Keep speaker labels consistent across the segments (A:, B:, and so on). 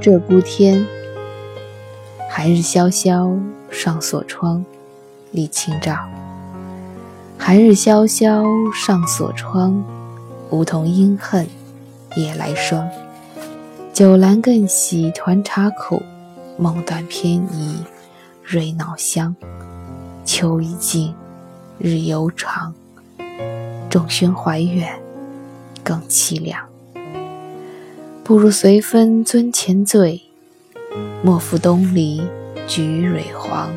A: 鹧鸪天。寒日萧萧上锁窗，李清照。寒日萧萧上锁窗，梧桐阴恨夜来霜。酒阑更喜团茶苦，梦断偏倚瑞脑香。秋已尽，日犹长，众喧怀远，更凄凉。不如随分尊前醉，莫负东篱菊蕊黄。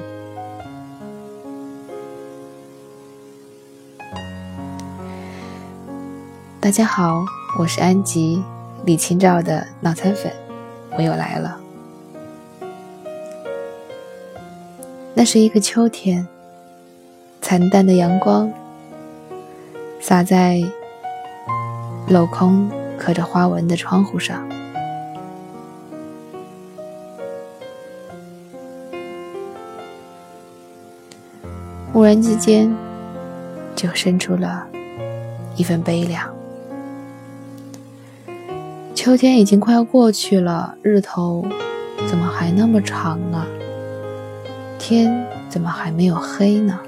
A: 大家好，我是安吉，李清照的脑残粉，我又来了。那是一个秋天，惨淡的阳光洒在镂空。刻着花纹的窗户上，忽然之间，就生出了一份悲凉。秋天已经快要过去了，日头怎么还那么长呢？天怎么还没有黑呢？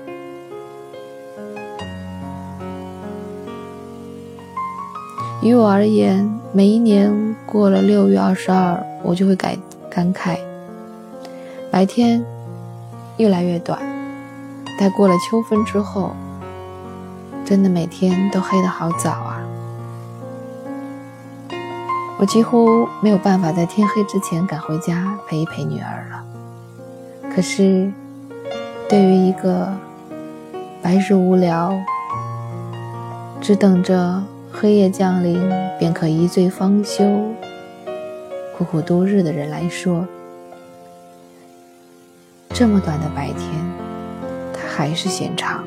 A: 于我而言，每一年过了六月二十二，我就会感感慨，白天越来越短。待过了秋分之后，真的每天都黑得好早啊！我几乎没有办法在天黑之前赶回家陪一陪女儿了。可是，对于一个白日无聊，只等着。黑夜降临，便可一醉方休、苦苦度日的人来说，这么短的白天，他还是嫌长。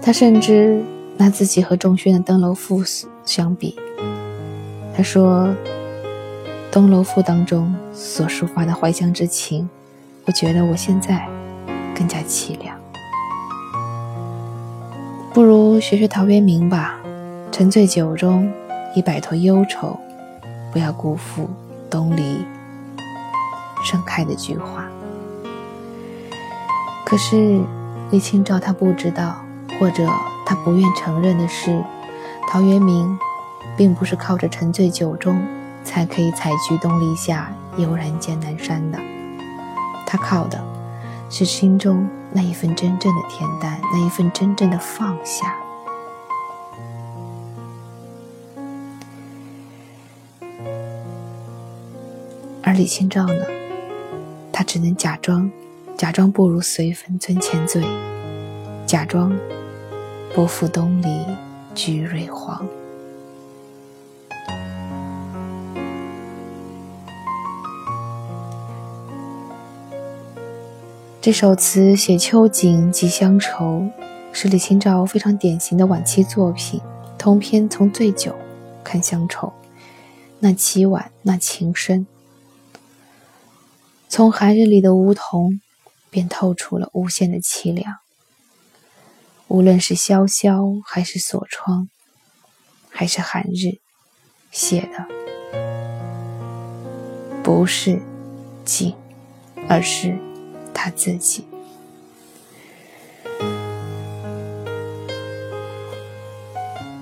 A: 他甚至拿自己和仲勋的《登楼赋》相比，他说：“《登楼赋》当中所抒发的怀乡之情，我觉得我现在更加凄凉。”不如学学陶渊明吧，沉醉酒中，以摆脱忧愁，不要辜负东篱盛开的菊花。可是李清照他不知道，或者他不愿承认的是，陶渊明并不是靠着沉醉酒中才可以采菊东篱下，悠然见南山的，他靠的。是心中那一份真正的恬淡，那一份真正的放下。而李清照呢，她只能假装，假装不如随分尊前醉，假装不负东篱菊蕊黄。这首词写秋景及乡愁，是李清照非常典型的晚期作品。通篇从醉酒看乡愁，那凄婉，那情深。从寒日里的梧桐，便透出了无限的凄凉。无论是萧萧，还是锁窗，还是寒日，写的不是景，而是。他自己，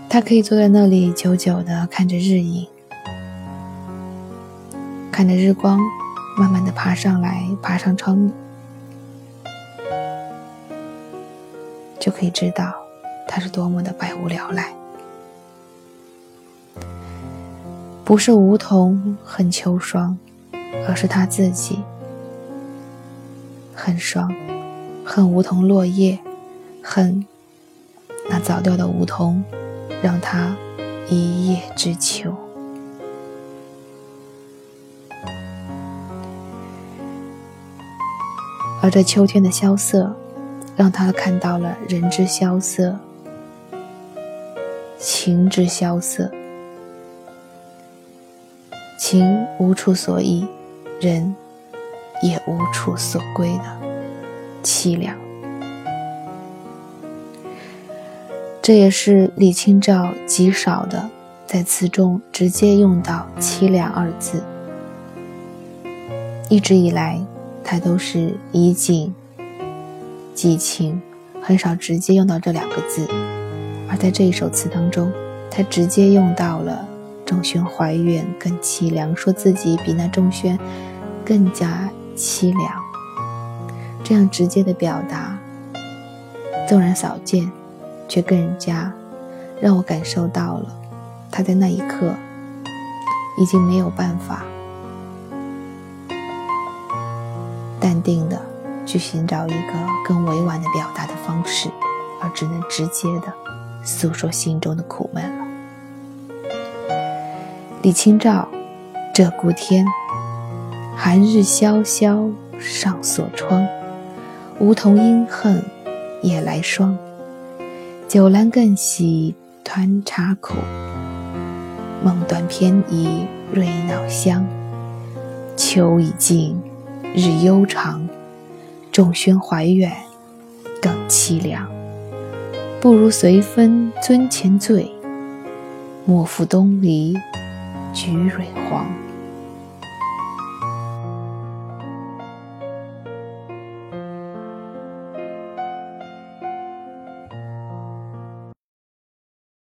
A: 他可以坐在那里久久的看着日影，看着日光慢慢的爬上来，爬上窗，就可以知道他是多么的百无聊赖。不是梧桐恨秋霜，而是他自己。恨霜，恨梧桐落叶，恨那早掉的梧桐，让他一叶知秋。而这秋天的萧瑟，让他看到了人之萧瑟，情之萧瑟。情无处所依，人。也无处所归的凄凉，这也是李清照极少的在词中直接用到“凄凉”二字。一直以来，他都是以景寄情，很少直接用到这两个字。而在这一首词当中，他直接用到了“仲宣怀远更凄凉”，说自己比那仲宣更加凄凉。这样直接的表达，纵然少见，却更加让我感受到了。他在那一刻已经没有办法淡定的去寻找一个更委婉的表达的方式，而只能直接的诉说心中的苦闷了。李清照，鹧鸪天，寒日萧萧上锁窗，梧桐应恨夜来霜。酒阑更喜团茶苦。梦断偏倚瑞脑香，秋已尽，日悠长。仲宣怀远，更凄凉。不如随分樽前醉，莫负东篱菊蕊黄。